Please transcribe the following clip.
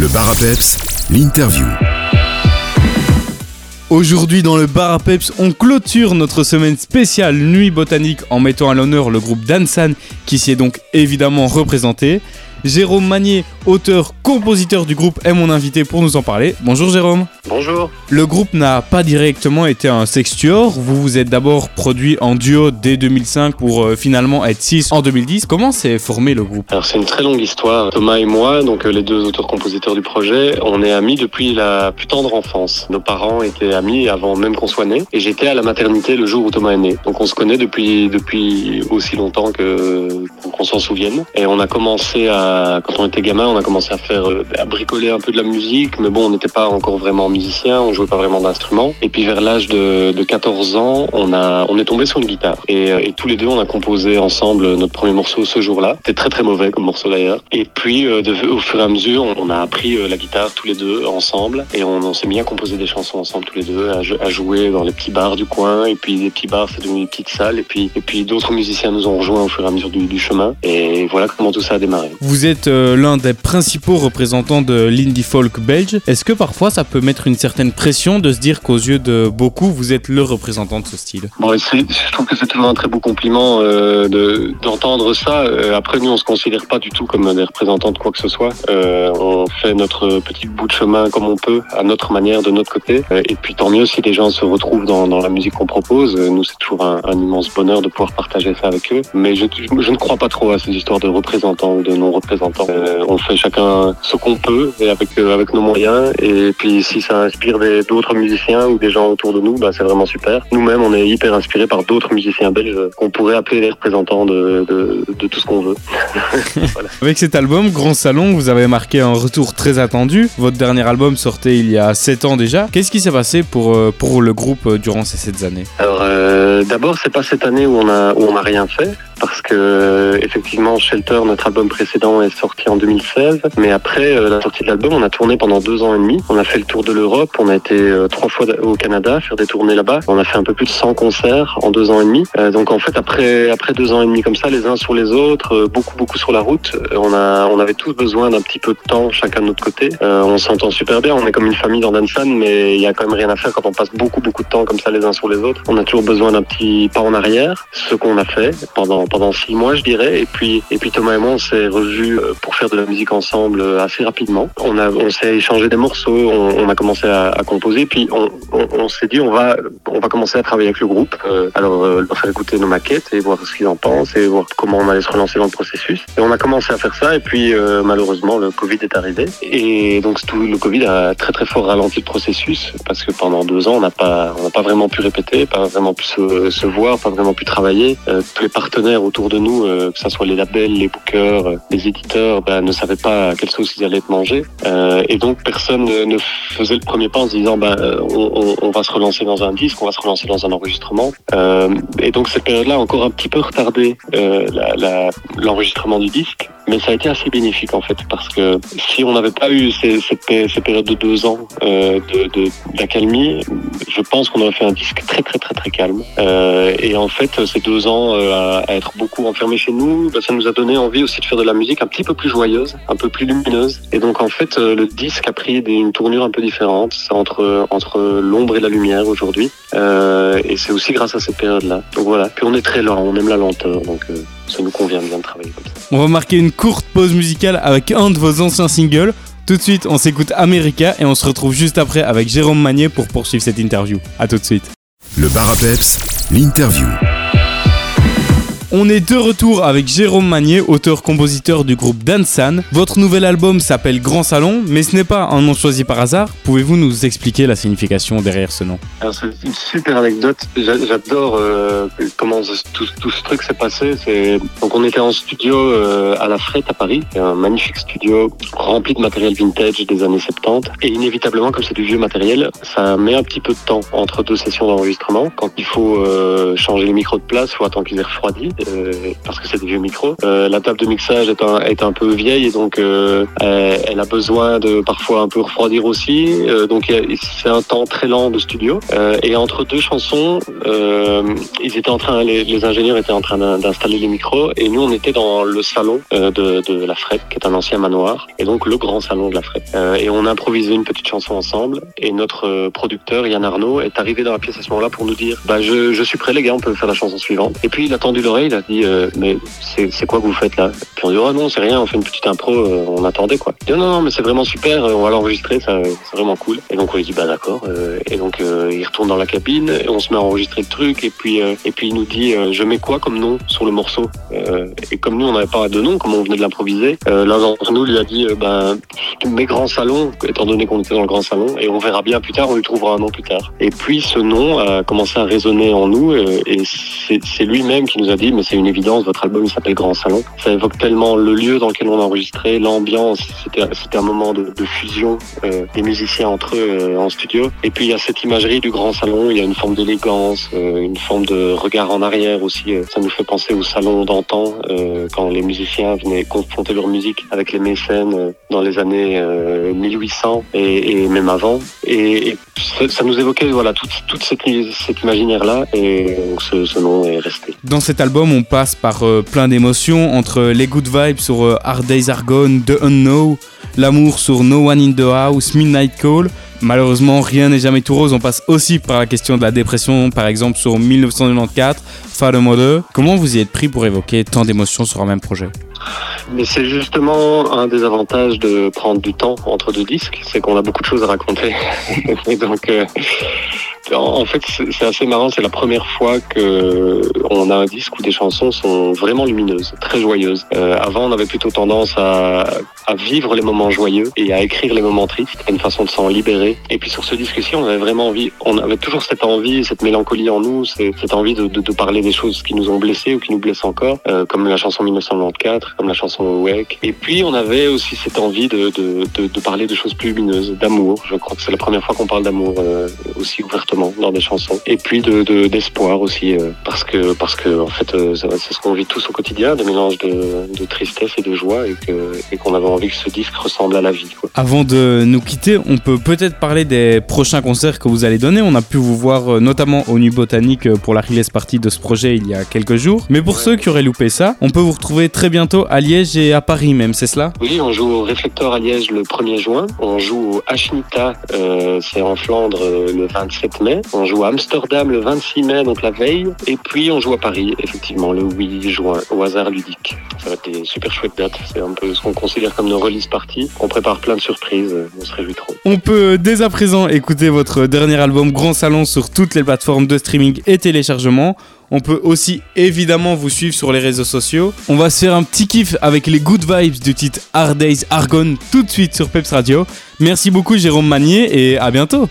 Le bar à l'interview. Aujourd'hui dans le bar à on clôture notre semaine spéciale Nuit botanique en mettant à l'honneur le groupe Dansan qui s'y est donc évidemment représenté. Jérôme Magnier, auteur, compositeur du groupe, est mon invité pour nous en parler. Bonjour Jérôme. Bonjour. Le groupe n'a pas directement été un sextuor. Vous vous êtes d'abord produit en duo dès 2005 pour euh, finalement être 6 en 2010. Comment s'est formé le groupe? Alors c'est une très longue histoire. Thomas et moi, donc euh, les deux auteurs-compositeurs du projet, on est amis depuis la plus tendre enfance. Nos parents étaient amis avant même qu'on soit nés. Et j'étais à la maternité le jour où Thomas est né. Donc on se connaît depuis depuis aussi longtemps que qu'on s'en souvienne. Et on a commencé à, quand on était gamin, on a commencé à faire, euh, à bricoler un peu de la musique. Mais bon, on n'était pas encore vraiment musicien, on jouait pas vraiment d'instruments. Et puis vers l'âge de, de 14 ans, on a, on est tombé sur une guitare. Et, euh, et tous les deux, on a composé ensemble notre premier morceau ce jour-là. C'était très très mauvais comme morceau d'ailleurs. Et puis euh, au fur et à mesure, on, a appris euh, la guitare tous les deux ensemble. Et on, s'est mis à composer des chansons ensemble tous les deux, à, jou- à jouer dans les petits bars du coin. Et puis les petits bars, c'est devenu des petites salles. Et puis, et puis d'autres musiciens nous ont rejoints au fur et à mesure du, du chemin. Et voilà comment tout ça a démarré. Êtes euh, l'un des principaux représentants de l'indie folk belge. Est-ce que parfois ça peut mettre une certaine pression de se dire qu'aux yeux de beaucoup, vous êtes le représentant de ce style? Bon, je trouve que c'est toujours un très beau compliment euh, de- d'entendre ça. Euh, après, nous, on se considère pas du tout comme des représentants de quoi que ce soit. On fait notre petit bout de chemin comme on peut, à notre manière, de notre côté. Et puis, tant mieux si les gens se retrouvent dans, la musique qu'on propose. Nous, c'est toujours un, un immense bonheur de pouvoir partager ça avec eux. Mais je, je ne crois pas trop à ces histoires de représentants ou de non-représentants. Euh, on fait chacun ce qu'on peut et avec, euh, avec nos moyens. Et puis, si ça inspire d'autres musiciens ou des gens autour de nous, bah, c'est vraiment super. Nous-mêmes, on est hyper inspirés par d'autres musiciens belges qu'on pourrait appeler les représentants de, de, de tout ce qu'on veut. Avec cet album, Grand Salon, vous avez marqué un retour très attendu. Votre dernier album sortait il y a 7 ans déjà. Qu'est-ce qui s'est passé pour, euh, pour le groupe durant ces 7 années? Alors, d'abord, c'est pas cette année où on a où on a rien fait, parce que effectivement, Shelter, notre album précédent, est sorti en 2016. Mais après euh, la sortie de l'album, on a tourné pendant deux ans et demi. On a fait le tour de l'Europe. On a été euh, trois fois au Canada faire des tournées là-bas. On a fait un peu plus de 100 concerts en deux ans et demi. Euh, donc en fait, après après deux ans et demi comme ça, les uns sur les autres, beaucoup beaucoup sur la route, on a on avait tous besoin d'un petit peu de temps chacun de notre côté. Euh, on s'entend super bien. On est comme une famille dans Dansan, mais il y a quand même rien à faire quand on passe beaucoup beaucoup de temps comme ça les uns sur les autres. On a toujours besoin d'un petit pas en arrière, ce qu'on a fait pendant pendant six mois, je dirais. Et puis et puis Thomas et moi, on s'est revus euh, pour faire de la musique ensemble euh, assez rapidement. On a on s'est échangé des morceaux, on, on a commencé à, à composer, puis on, on, s'est dit on va on va commencer à travailler avec le groupe. Euh, alors euh, leur faire écouter nos maquettes et voir ce qu'ils en pensent et voir comment on allait se relancer dans le processus. Et on a commencé à faire ça et puis euh, malheureusement le Covid est arrivé et donc tout le Covid a très très fort ralenti le processus parce que pendant deux ans on n'a pas on n'a pas vraiment pu répéter, pas vraiment pu se, se voir, pas vraiment pu travailler. Euh, tous les partenaires autour de nous, euh, que ce soit les labels, les bookers, euh, les éditeurs, ben, ne savaient pas à quelle sauce ils allaient être mangés Euh, et donc personne ne faisait le premier pas en se disant ben on, va se relancer dans un disque, on va se relancer dans un enregistrement. Et donc cette période-là a encore un petit peu retardé l'enregistrement du disque, mais ça a été assez bénéfique en fait parce que si on n'avait pas eu ces, ces, pé- ces périodes de deux ans euh, de de- d'accalmie, je pense qu'on aurait fait un disque très très très très calme. Et en fait ces deux ans à être beaucoup enfermés chez nous, ben, ça nous a donné envie aussi de faire de la musique un petit peu plus joyeuse, un peu plus lumineuse. Et donc en fait euh, le disque a pris des- une tournure un peu différente, c'est entre entre l'ombre et la lumière aujourd'hui. Euh, et c'est aussi grâce à cette période-là. Donc voilà. Puis on est très lent, on aime la lenteur, donc euh, ça nous convient bien de travailler comme ça. On va marquer une courte pause musicale avec un de vos anciens singles. Tout de suite, on s'écoute America et on se retrouve juste après avec Jérôme Magnier pour poursuivre cette interview. A tout de suite. Le bar à peps, l'interview. On est de retour avec Jérôme Magnier, auteur-compositeur du groupe Dansan. Votre nouvel album s'appelle Grand Salon, mais ce n'est pas un nom choisi par hasard. Pouvez-vous nous expliquer la signification derrière ce nom Alors c'est une super anecdote. J'a- J'adore euh, comment tout, ce truc s'est passé. Donc on était en studio euh, à la Frette à Paris, un magnifique studio rempli de matériel vintage des années 70. Et inévitablement, comme c'est du vieux matériel, ça met un petit peu de temps entre deux sessions d'enregistrement. Quand il faut euh, changer les micros de place, faut attendre qu'ils aient refroidi. Euh, parce que c'est des vieux micros. Euh, la table de mixage est un, peu vieille et donc euh, elle, a besoin de parfois un peu refroidir aussi. Donc c'est un temps très lent de studio. Et entre deux chansons, ils étaient en train, les, ingénieurs étaient en train d'in- d'installer les micros et nous on était dans le salon de, la Frette, qui est un ancien manoir, et donc le grand salon de la Frette. Et on a improvisé une petite chanson ensemble. Et notre producteur Yann Arnaud est arrivé dans la pièce à ce moment-là pour nous dire bah je, je suis prêt les gars, on peut faire la chanson suivante. Et puis il a tendu l'oreille, il a dit euh, mais c'est quoi que vous faites là? Puis on dit oh non c'est rien, on fait une petite impro, euh, on attendait quoi. Il dit, non non mais c'est vraiment super, euh, on va l'enregistrer, c'est vraiment cool. Et donc on lui dit bah d'accord. Et donc il retourne dans la cabine, et on se met à enregistrer le truc et puis et puis il nous dit je mets quoi comme nom sur le morceau? Et comme nous on n'avait pas de nom, comme on venait de l'improviser, l'un d'entre nous lui a dit ben mes grands salons, étant donné qu'on était dans le grand salon, et on verra bien plus tard, on lui trouvera un nom plus tard. Et puis ce nom a commencé à résonner en nous, et c'est lui-même qui nous a dit, c'est une évidence, votre album il s'appelle Grand Salon. Ça évoque tellement le lieu dans lequel on a enregistré, l'ambiance, c'était un moment de, fusion euh, des musiciens entre eux euh, en studio. Et puis il y a cette imagerie du grand salon, il y a une forme d'élégance, euh, une forme de regard en arrière aussi. ça nous fait penser au salon d'antan, quand les musiciens venaient confronter leur musique avec les mécènes dans les années euh, 1800 et, même avant. Et ça, nous évoquait voilà toute, toute cette, cet imaginaire-là, et donc ce, nom est resté. Dans cet album, on passe par euh, plein d'émotions, entre les good vibes sur euh, Hard Days Are Gone, The Unknown, l'amour sur No One in the House, Midnight Call. Malheureusement, rien n'est jamais tout rose. On passe aussi par la question de la dépression, par exemple sur 1994, Father Mother. Comment vous y êtes pris pour évoquer tant d'émotions sur un même projet? Mais c'est justement un des avantages de prendre du temps entre deux disques, c'est qu'on a beaucoup de choses à raconter. donc, euh, en fait, c'est assez marrant. C'est la première fois que on a un disque où des chansons sont vraiment lumineuses, très joyeuses. Euh, avant, on avait plutôt tendance à, vivre les moments joyeux et à écrire les moments tristes. Une façon de s'en libérer. Et puis sur ce disque-ci, on avait vraiment envie, on avait toujours cette envie, cette mélancolie en nous, cette envie de, parler des choses qui nous ont blessés ou qui nous blessent encore, euh, comme la chanson 1994, comme la chanson Wake. Et puis on avait aussi cette envie de parler de choses plus lumineuses, d'amour. Je crois que c'est la première fois qu'on parle d'amour euh, aussi ouvertement dans des chansons. Et puis de de- d'espoir aussi, euh, parce que parce que en fait euh, c'est ce qu'on vit tous au quotidien, des mélanges de, de tristesse et de joie, et que et qu'on avait envie que ce disque ressemble à la vie. Quoi. Avant de nous quitter, on peut peut-être parler des prochains concerts que vous allez donner. On a pu vous voir euh, notamment au Nuit Botanique pour la release party de ce projet il y a quelques jours. Mais pour Ouais. ceux qui auraient loupé ça, on peut vous retrouver très bientôt à Liège et à Paris même, c'est cela? Oui, on joue au Réflecteur à Liège le 1er juin. On joue au Ashnita, euh, c'est en Flandre le 27 mai. On joue à Amsterdam le 26 mai, donc la veille. Et puis on joue à Paris, effectivement, le 8 juin, au hasard ludique. Ça va être des super chouettes dates. C'est un peu ce qu'on considère comme nos release parties. On prépare plein de surprises. euh, On se réjouit trop. On peut dès à présent écouter votre dernier album Grand Salon sur toutes les plateformes de streaming et téléchargement. On peut aussi évidemment vous suivre sur les réseaux sociaux. On va se faire un petit kiff avec les good vibes du titre Hard Days Argon tout de suite sur Peps Radio. Merci beaucoup Jérôme Magnier et à bientôt